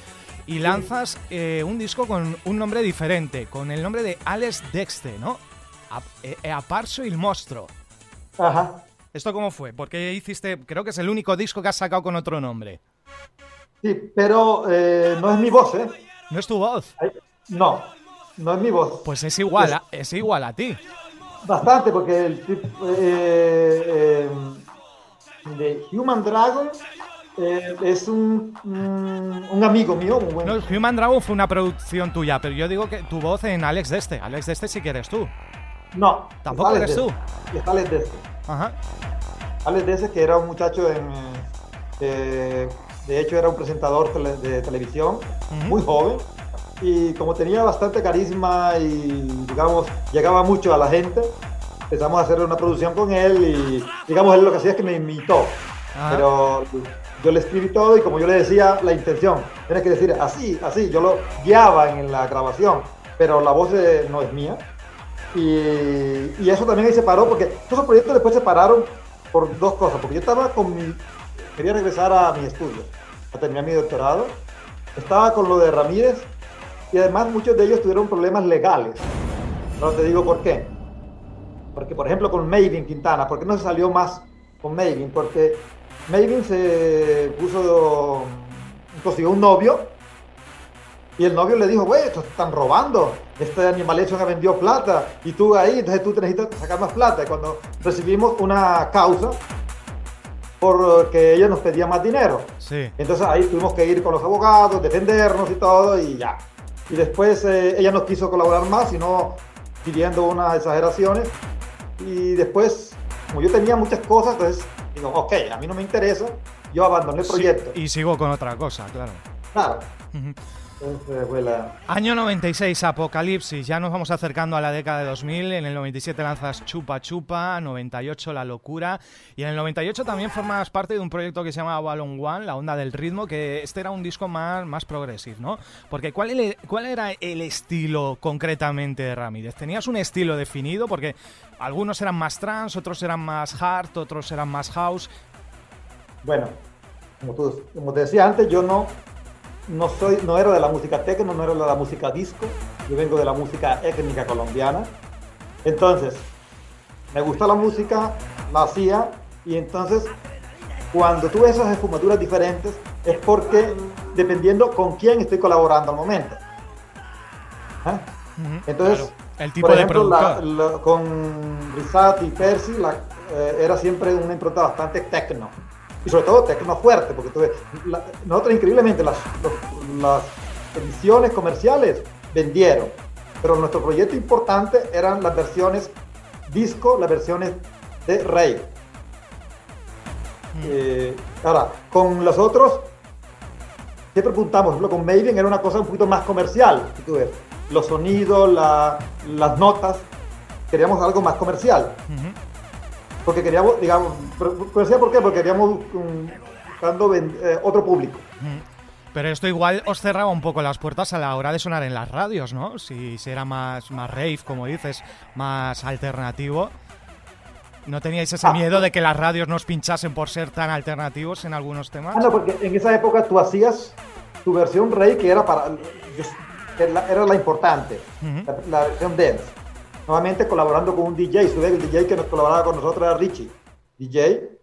Speaker 3: Y lanzas eh, un disco con un nombre diferente, con el nombre de Alex Dexte, ¿no? A, eh, Aparso il Mostro.
Speaker 8: Ajá.
Speaker 3: ¿Esto cómo fue? Porque hiciste, creo que es el único disco que has sacado con otro nombre.
Speaker 8: Sí, pero eh, no es mi voz, ¿eh?
Speaker 3: No es tu voz.
Speaker 8: No, no es mi voz.
Speaker 3: Pues es igual, a, es igual a ti.
Speaker 8: Bastante, porque el tipo eh, eh, de Human Dragon eh, es un, un, un amigo mío, muy buen-
Speaker 3: No, Human Dragon fue una producción tuya, pero yo digo que tu voz en Alex Deste. Alex Deste sí que eres tú.
Speaker 8: No,
Speaker 3: Tampoco
Speaker 8: Alex
Speaker 3: eres tú.
Speaker 8: Es Alex Desse.
Speaker 3: Ajá.
Speaker 8: Alex Desse, que era un muchacho en, eh, de hecho era un presentador de televisión, muy joven, y como tenía bastante carisma y, digamos, llegaba mucho a la gente, empezamos a hacer una producción con él y, digamos, él lo que hacía es que me imitó. Pero yo le escribí todo y como yo le decía, la intención, tienes que decir así, así, yo lo guiaba en la grabación, pero la voz no es mía. Y, y, eso también ahí se paró, porque todos los proyectos después se pararon por dos cosas, porque yo estaba con mi, quería regresar a mi estudio, a terminar mi doctorado, estaba con lo de Ramírez y además muchos de ellos tuvieron problemas legales. No te digo por qué. Porque, por ejemplo, con Maven Quintana, ¿por qué no se salió más con Maven? Porque Maven se puso, consiguió un novio y el novio le dijo, güey, estos están robando, este animal hecho que vendió plata y tú ahí, entonces tú necesitas sacar más plata. Y cuando recibimos una causa porque ella nos pedía más dinero. Sí. Entonces ahí tuvimos que ir con los abogados, defendernos y todo y ya. Y después eh, ella no quiso colaborar más, sino pidiendo unas exageraciones. Y después, como yo tenía muchas cosas, entonces digo, ok, a mí no me interesa, yo abandoné el proyecto.
Speaker 3: y sigo con otra cosa, claro.
Speaker 8: Claro.
Speaker 3: Año 96, Apocalipsis. Ya nos vamos acercando a la década de 2000. En el 97 lanzas Chupa Chupa, 98 La Locura. Y en el 98 también formas parte de un proyecto que se llama Ballon One, La Onda del Ritmo, que este era un disco más, más progresivo, ¿no? Porque ¿cuál, ¿cuál era el estilo concretamente de Ramírez? ¿Tenías un estilo definido? Porque algunos eran más trans, otros eran más hard, otros eran más house.
Speaker 8: Bueno, como, tú, como te decía antes, yo no no, soy, no era de la música tecno, no era de la música disco, yo vengo de la música étnica colombiana. Entonces, me gusta la música, la hacía, y entonces cuando tú ves esas esfumaduras diferentes es porque dependiendo con quién estoy colaborando al momento. ¿Ah? Entonces, el tipo por ejemplo, de con Rizat y Percy eh, era siempre una impronta bastante tecno y sobre todo tecno fuerte, porque tú nosotros increíblemente las, las ediciones comerciales vendieron, pero nuestro proyecto importante eran las versiones disco, las versiones de rey. Mm. Eh, ahora, con los otros, siempre apuntamos, con Maven era una cosa un poquito más comercial, tú ves, los sonidos, las notas, queríamos algo más comercial porque queríamos, digamos, por qué? Porque queríamos buscando eh, otro público.
Speaker 3: Pero esto igual os cerraba un poco las puertas a la hora de sonar en las radios, ¿no? Si, era más, más rave, como dices, más alternativo. ¿No teníais ese ah, miedo de que las radios nos pinchasen por ser tan alternativos en algunos temas?
Speaker 8: Ah, no, porque en esa época tú hacías tu versión rave que era para... Era la importante, la, la versión dance nuevamente colaborando con un DJ, su el DJ que nos colaboraba con nosotros era Richie, DJ,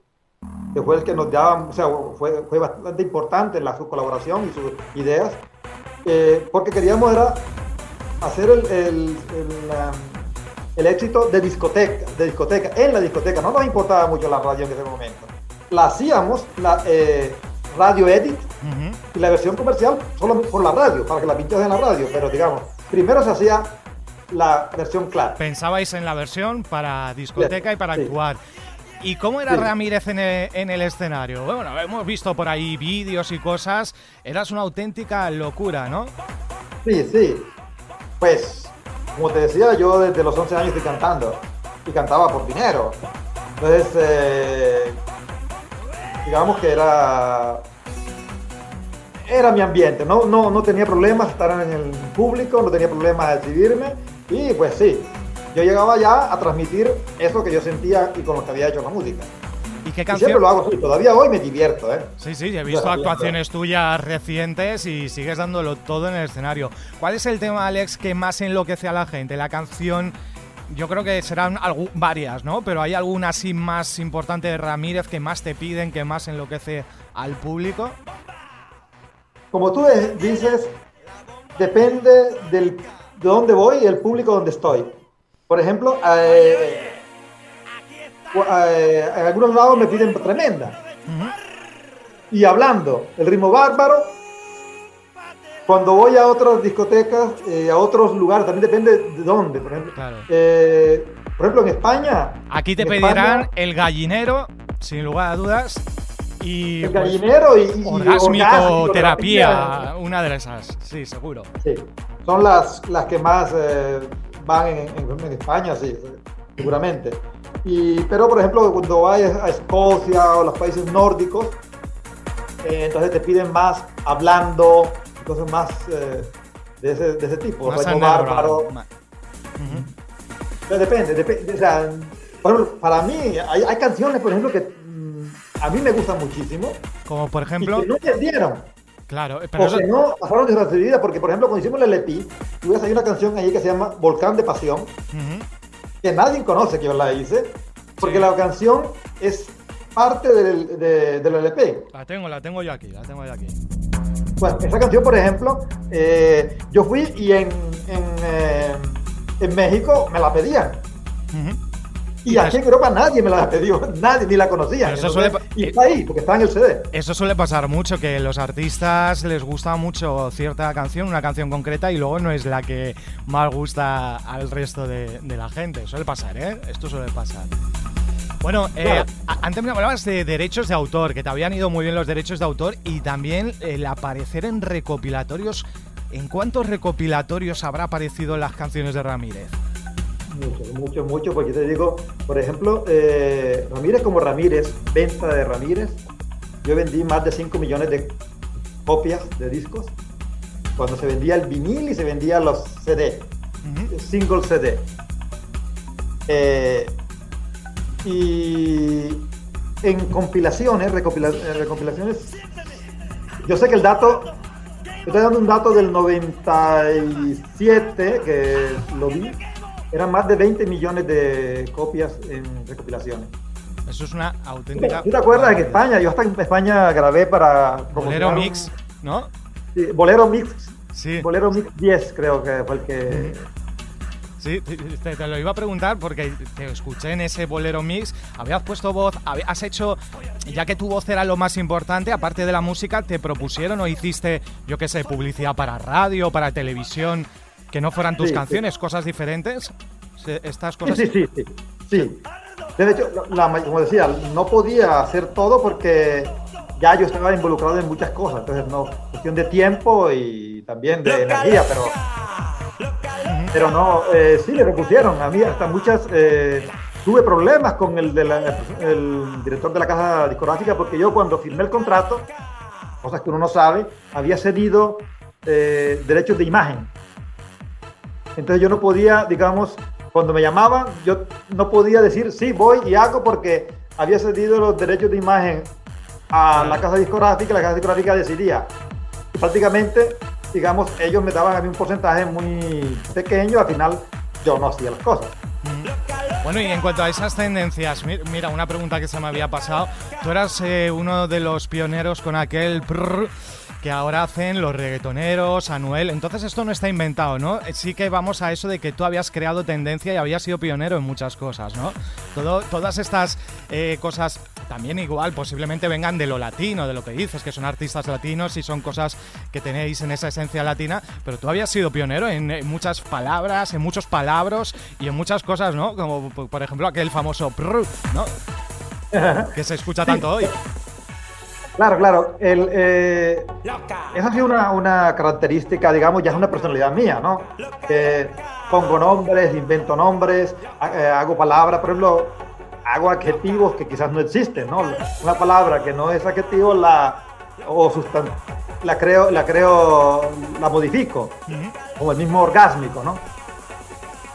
Speaker 8: que fue el que nos daba, o sea, fue, fue bastante importante la su colaboración y sus ideas, eh, porque queríamos era hacer el, el, el, éxito de discoteca, de discoteca, en la discoteca, no nos importaba mucho la radio en ese momento, la hacíamos, la eh, radio edit, y la versión comercial solo por la radio, para que la pinches en la radio, pero digamos, primero se hacía la versión clara.
Speaker 3: Pensabais en la versión para discoteca y para actuar. ¿Y cómo era Ramírez en el, escenario? Bueno, hemos visto por ahí vídeos y cosas. Eras una auténtica locura, ¿no?
Speaker 8: Sí, sí. Pues, como te decía, yo desde los 11 años estoy cantando. Y cantaba por dinero. Entonces, eh, digamos que era era mi ambiente, no, no, no tenía problemas estar en el público, no tenía problemas de recibirme y pues sí, yo llegaba ya a transmitir eso que yo sentía y con lo que había hecho la música.
Speaker 3: ¿Y qué canción?
Speaker 8: siempre lo hago así, todavía hoy me divierto, ¿eh?
Speaker 3: Sí, sí, he visto actuaciones tuyas recientes y sigues dándolo todo en el escenario. ¿Cuál es el tema, Alex, que más enloquece a la gente? La canción, yo creo que serán varias, ¿no? Pero hay alguna así más importante de Ramírez que más te piden, que más enloquece al público.
Speaker 8: Como tú dices, depende del de dónde voy y el público donde estoy. Por ejemplo, eh, eh, en algunos lados me piden tremenda. Y hablando el ritmo bárbaro, cuando voy a otras discotecas, eh, a otros lugares, también depende de dónde. Por ejemplo, por ejemplo en España.
Speaker 3: Aquí te pedirán el gallinero, sin lugar a dudas. Y,
Speaker 8: el pues, gallinero y,
Speaker 3: orgásmico, terapia, una de esas, sí, seguro.
Speaker 8: Sí. Son las, las que más eh, van en, en- en España, sí, seguramente. Y, pero, por ejemplo, cuando vayas a Escocia o los países nórdicos, eh, entonces te piden más hablando, cosas más eh, de, ese, de ese tipo.
Speaker 3: Más
Speaker 8: bárbaro.
Speaker 3: Ma-
Speaker 8: Pero depende, depende. O sea, para mí, hay, hay canciones, por ejemplo, que mm, a mí me gustan muchísimo
Speaker 3: Como por
Speaker 8: y
Speaker 3: ejemplo,
Speaker 8: que no entendieron.
Speaker 3: Claro, pero
Speaker 8: O que no pasaron desapercibidas, porque por ejemplo, cuando hicimos el LP, ves, hay una canción ahí que se llama Volcán de Pasión, que nadie conoce que yo la hice, porque
Speaker 3: Sí.
Speaker 8: la canción es parte del, de- del LP.
Speaker 3: la tengo, la tengo yo aquí, la tengo yo aquí.
Speaker 8: Bueno, esa canción, por ejemplo, eh, yo fui y en, en, eh, en México me la pedían.
Speaker 3: Ujú.
Speaker 8: Y
Speaker 3: Y
Speaker 8: aquí en Europa nadie me la pidió, nadie ni la conocía.
Speaker 3: Eso suele
Speaker 8: y está ahí, porque está en el CD.
Speaker 3: Eso suele pasar mucho, que los artistas les gusta mucho cierta canción, una canción concreta, y luego no es la que más gusta al resto de, de la gente. Suele pasar, ¿eh? Esto suele pasar. Bueno, eh, antes me hablabas de derechos de autor, que te habían ido muy bien los derechos de autor, y también el aparecer en recopilatorios. ¿En cuántos recopilatorios habrá aparecido las canciones de Ramírez?
Speaker 8: Mucho, mucho, mucho, porque te digo, por ejemplo, eh, Ramírez como Ramírez, venta de Ramírez, yo vendí más de 5 millones de copias de discos. Cuando se vendía el vinil y se vendía los CD, single CD. Eh, y en compilaciones, recopila- eh, recopilaciones, yo sé que el dato, yo estoy dando un dato del 97 que lo vi, eran más de 20 millones de copias en recopilaciones.
Speaker 3: Eso es una auténtica.
Speaker 8: ¿Tú te acuerdas en España? Yo hasta en España grabé para
Speaker 3: Bolero
Speaker 8: un-
Speaker 3: Mix, ¿no?
Speaker 8: sí, Bolero Mix,
Speaker 3: Sí.
Speaker 8: Bolero Mix 10 creo que fue el que...
Speaker 3: Sí, te, te- lo iba a preguntar porque te escuché en ese bolero mix, habías puesto voz, has hecho, ya que tu voz era lo más importante, aparte de la música, te propusieron o hiciste, yo qué sé, publicidad para radio, para televisión, que no fueran tus
Speaker 8: Sí, sí.
Speaker 3: canciones, cosas diferentes. Estas
Speaker 8: Sí,
Speaker 3: cosas.
Speaker 8: sí, sí, sí, sí. De hecho, la- la- como decía, no podía hacer todo porque ya yo estaba involucrado en muchas cosas, entonces no, cuestión de tiempo y también de energía, pero, pero no, eh, sí le propusieron, a mí hasta muchas, eh, tuve problemas con el, de la- el director de la casa discográfica porque yo cuando firmé el contrato, cosas que uno no sabe, había cedido eh, derechos de imagen. Entonces yo no podía, digamos, cuando me llamaban, yo no podía decir sí, voy y hago porque había cedido los derechos de imagen a la casa discográfica, la casa discográfica decidía. Y prácticamente, digamos, ellos me daban a mí un porcentaje muy pequeño, al final yo no hacía las cosas.
Speaker 3: Bueno, y en cuanto a esas tendencias, mi- mira, una pregunta que se me había pasado. Tú eras eh, uno de los pioneros con aquel prrr que ahora hacen los reggaetoneros, Anuel. Entonces esto no está inventado, ¿no? Eh, Sí que vamos a eso de que tú habías creado tendencia y habías sido pionero en muchas cosas, ¿no? Todo, todas estas eh, cosas también igual posiblemente vengan de lo latino, de lo que dices, que son artistas latinos y son cosas que tenéis en esa esencia latina, pero tú habías sido pionero en, eh, muchas palabras, en muchos palabras y en muchas cosas, ¿no? Como por ejemplo aquel famoso prr, ¿no? que se escucha tanto hoy.
Speaker 8: Claro, claro. El, eh, esa ha sido una, una característica, digamos, ya es una personalidad mía, ¿no? Que pongo nombres, invento nombres, eh, hago palabras, por ejemplo, hago adjetivos que quizás no existen, ¿no? Una palabra que no es adjetivo la o la creo, la creo, la modifico, como el mismo orgásmico, ¿no?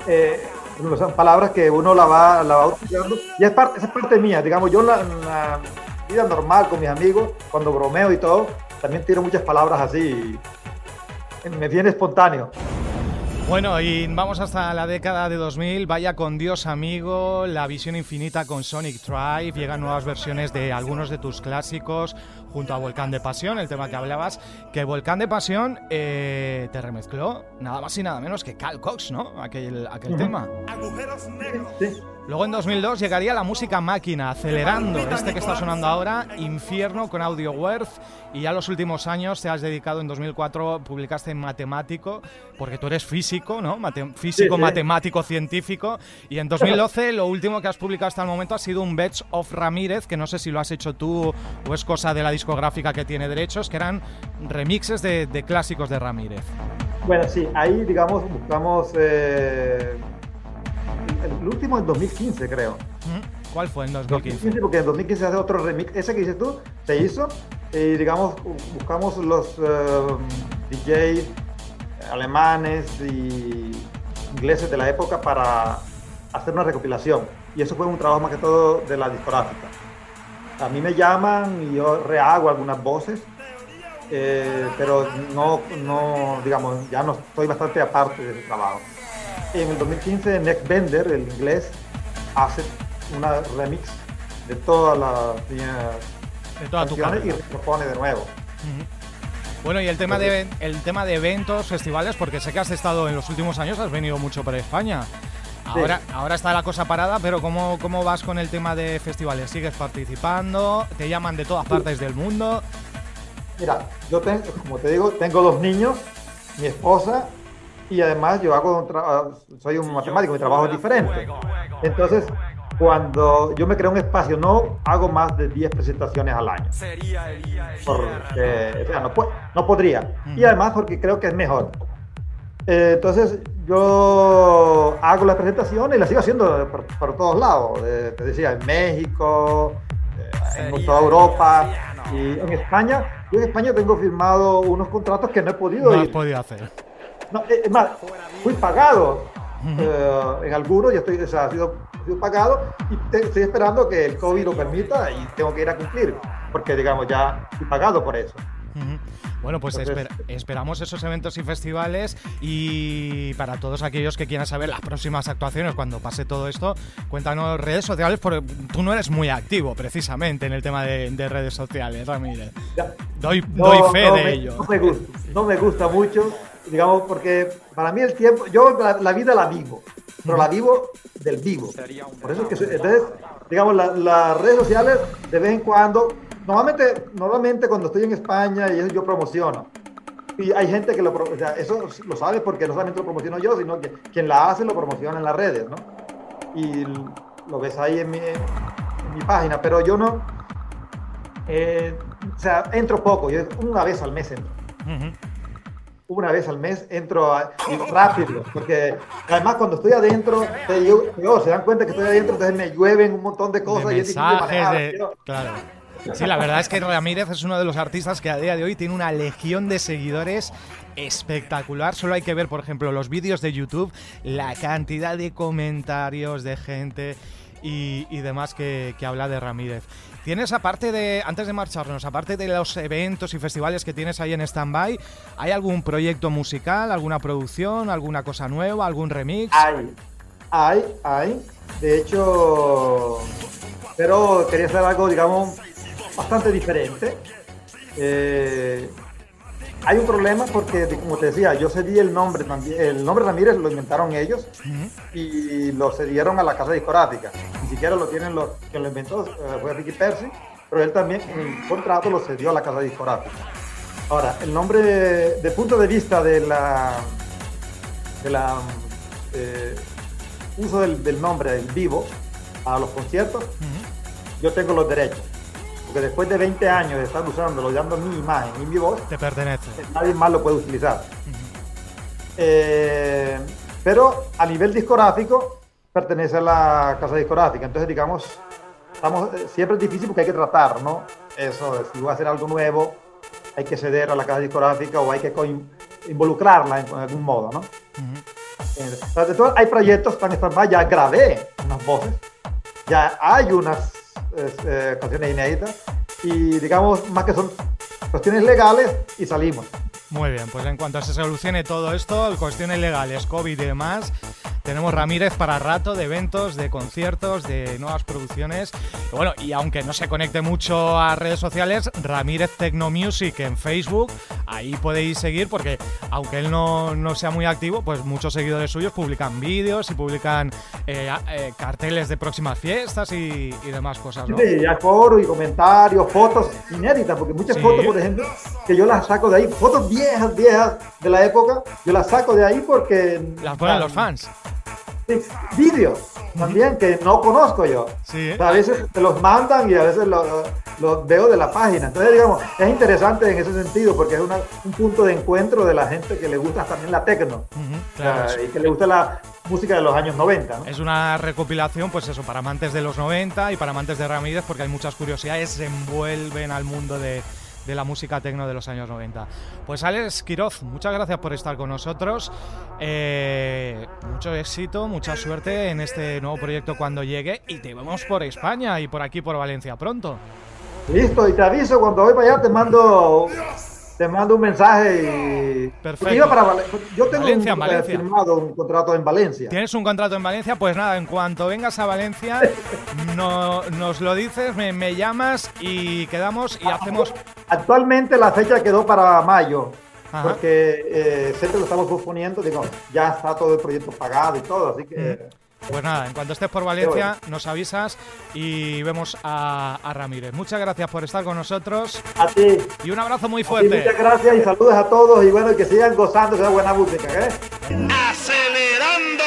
Speaker 8: Eh, son palabras que uno la va, la va utilizando y es parte, esa es parte mía, digamos, yo la vida normal con mis amigos, cuando bromeo y todo, también tiro muchas palabras así, y me viene espontáneo.
Speaker 3: Bueno, y vamos hasta la década de 2000. Vaya con Dios amigo, la visión infinita con Sonic Drive. Llegan nuevas versiones de algunos de tus clásicos junto a Volcán de Pasión, el tema que hablabas. Que Volcán de Pasión eh, te remezcló nada más y nada menos que Cal Cox, ¿no? Aquel, aquel tema.
Speaker 8: Sí.
Speaker 3: Luego en 2002 llegaría la música máquina, acelerando este que está sonando ahora, Infierno con Audio Worth. Y ya los últimos años te has dedicado, en 2004 publicaste en Matemático, porque tú eres físico, ¿no? Mate- físico,
Speaker 8: Sí, sí.
Speaker 3: matemático, científico. Y en 2012 lo último que has publicado hasta el momento ha sido un Best of Ramírez, que no sé si lo has hecho tú o es cosa de la discográfica que tiene derechos, que eran remixes de, de clásicos de Ramírez.
Speaker 8: Bueno, sí, ahí, digamos, buscamos eh, el, el último en 2015, creo.
Speaker 3: ¿Cuál fue en 2015?
Speaker 8: 2015, porque en 2015 se hace otro remix. Ese que dices tú se hizo y, digamos, bu- buscamos los eh, DJ alemanes y ingleses de la época para hacer una recopilación. Y eso fue un trabajo más que todo de la discográfica. A mí me llaman y yo rehago algunas voces, eh, pero no, no, digamos, ya no estoy bastante aparte de ese trabajo. En el 2015, Next Bender, el inglés, hace una remix de todas las líneas
Speaker 3: De toda tu
Speaker 8: canciones y
Speaker 3: carrera.
Speaker 8: propone de nuevo.
Speaker 3: Bueno, y el tema de el tema de eventos, festivales, porque sé que has estado en los últimos años, has venido mucho por España. Ahora, ahora está la cosa parada, pero ¿cómo, ¿cómo vas con el tema de festivales? ¿Sigues participando? ¿Te llaman de todas partes del mundo?
Speaker 8: Mira, yo tengo, como te digo, tengo dos niños, mi esposa, y además yo hago soy un matemático, mi trabajo es diferente. Entonces, cuando yo me creo un espacio, no hago más de 10 presentaciones al año. Porque, o sea, no, no podría. Y además porque creo que es mejor. Eh, entonces, yo hago las presentaciones y las sigo haciendo por, por todos lados. Eh, te decía, en México, eh, en toda Europa y en España. Yo en España tengo firmado unos contratos que no he podido
Speaker 3: No has
Speaker 8: ir.
Speaker 3: podido hacer.
Speaker 8: No, es más, fui pagado eh, en algunos, ya estoy, o sea, ha sido, ha sido pagado y te- estoy esperando que el COVID lo permita y tengo que ir a cumplir, porque digamos, ya estoy pagado por eso.
Speaker 3: Bueno, pues
Speaker 8: Entonces-
Speaker 3: esper- esperamos esos eventos y festivales y para todos aquellos que quieran saber las próximas actuaciones cuando pase todo esto, cuéntanos redes sociales porque tú no eres muy activo precisamente en el tema de, de redes sociales, Ramírez.
Speaker 8: Ya.
Speaker 3: Doy,
Speaker 8: No,
Speaker 3: doy fe
Speaker 8: no
Speaker 3: de
Speaker 8: me,
Speaker 3: ello.
Speaker 8: No me, gusta, no me gusta mucho, digamos, porque para mí el tiempo, yo la, la vida la vivo, pero la vivo del vivo. Por eso es que, entonces, digamos, la- las redes sociales de vez en cuando, normalmente, normalmente cuando estoy en España y eso yo promociono. Y hay gente que lo, o sea, eso lo sabe porque no solamente lo promociono yo, sino que quien la hace lo promociona en las redes, ¿no? Y lo ves ahí en mi, en mi página, pero yo no, eh, o sea, entro poco, yo una vez al mes entro.
Speaker 3: Ujú.
Speaker 8: Una vez al mes entro a- rápido, porque además cuando estoy adentro, digo, peor, se dan cuenta que estoy adentro, entonces me llueven un montón de cosas
Speaker 3: de
Speaker 8: y
Speaker 3: mensajes,
Speaker 8: manejar,
Speaker 3: de...
Speaker 8: yo-
Speaker 3: Claro. Sí, la verdad es que Ramírez es uno de los artistas que a día de hoy tiene una legión de seguidores espectacular. Solo hay que ver, por ejemplo, los vídeos de YouTube, la cantidad de comentarios de gente y, demás que, que habla de Ramírez. Tienes, aparte de, antes de marcharnos, aparte de los eventos y festivales que tienes ahí en stand-by, ¿hay algún proyecto musical, alguna producción, alguna cosa nueva, algún remix?
Speaker 8: Hay, hay, hay. De hecho, pero quería hacer algo, digamos, bastante diferente. Eh, hay un problema porque, como te decía, yo cedí el nombre también. El nombre Ramírez lo inventaron ellos y lo cedieron a la casa discográfica. Ni siquiera lo tienen los quien lo inventó eh, fue Ricky Percy, pero él también en el contrato lo cedió a la casa discográfica. Ahora, el nombre, de punto de vista de la, de la eh, uso del, del nombre en vivo a los conciertos, yo tengo los derechos. Porque después de 20 años de estar usándolo, dando mi imagen y mi voz,
Speaker 3: Te pertenece.
Speaker 8: nadie más lo puede utilizar. Eh, pero a nivel discográfico pertenece a la casa discográfica. Entonces, digamos, estamos, eh, siempre es difícil porque hay que tratar, ¿no? Eso, si voy a hacer algo nuevo, hay que ceder a la casa discográfica o hay que involucrarla en, en algún modo, ¿no? Tras de todo, hay proyectos tan stand ya grabé unas voces, ya hay unas eh, canciones inéditas y digamos más que son cuestiones legales y salimos.
Speaker 3: Muy bien, pues en cuanto se solucione todo esto, cuestiones legales, COVID y demás, tenemos Ramírez para rato de eventos, de conciertos, de nuevas producciones. Y bueno, y aunque no se conecte mucho a redes sociales, Ramírez Tecno Music en Facebook, ahí podéis seguir porque aunque él no, no sea muy activo, pues muchos seguidores suyos publican vídeos y publican eh, eh, carteles de próximas fiestas y, y demás cosas, ¿no?
Speaker 8: Sí, ya foro y comentarios, fotos inéditas, porque muchas
Speaker 3: Sí.
Speaker 8: fotos, por ejemplo, que yo las saco de ahí, fotos viejas, viejas de la época, yo las saco de ahí porque...
Speaker 3: Las ponen los fans.
Speaker 8: Vídeos también que no conozco yo.
Speaker 3: Sí.
Speaker 8: O sea, a veces te los mandan y a veces los veo de la página. Entonces, digamos, es interesante en ese sentido porque es una- un punto de encuentro de la gente que le gusta también la tecno
Speaker 3: Ujú,
Speaker 8: o
Speaker 3: claro,
Speaker 8: sea, y que le gusta la música de los años 90. ¿no?
Speaker 3: Es una recopilación, pues eso, para amantes de los 90 y para amantes de Ramírez, porque hay muchas curiosidades, se envuelven al mundo de, de la música tecno de los años 90. Pues Alex Quiroz, muchas gracias por estar con nosotros. Eh, mucho éxito, mucha suerte en este nuevo proyecto cuando llegue y te vemos por España y por aquí por Valencia pronto.
Speaker 8: Listo, y te aviso cuando voy para allá, te mando, te mando un mensaje. Y...
Speaker 3: Perfecto.
Speaker 8: Iba para Yo tengo
Speaker 3: Valencia,
Speaker 8: un, eh,
Speaker 3: Valencia.
Speaker 8: firmado un contrato en Valencia.
Speaker 3: ¿Tienes un contrato en Valencia? Pues nada, en cuanto vengas a Valencia, no- nos lo dices, me, me llamas y quedamos y hacemos...
Speaker 8: Actualmente la fecha quedó para mayo,
Speaker 3: Ajá.
Speaker 8: porque eh, siempre lo estamos posponiendo. Digo, ya está todo el proyecto pagado y todo, así que.
Speaker 3: Pues nada, en cuanto estés por Valencia, nos avisas y vemos a, Ramírez. Muchas gracias por estar con nosotros.
Speaker 8: A ti.
Speaker 3: Y un abrazo muy fuerte.
Speaker 8: muchas gracias y saludos a todos y bueno, que sigan gozando de buena música, ¿eh?
Speaker 5: ¡Acelerando!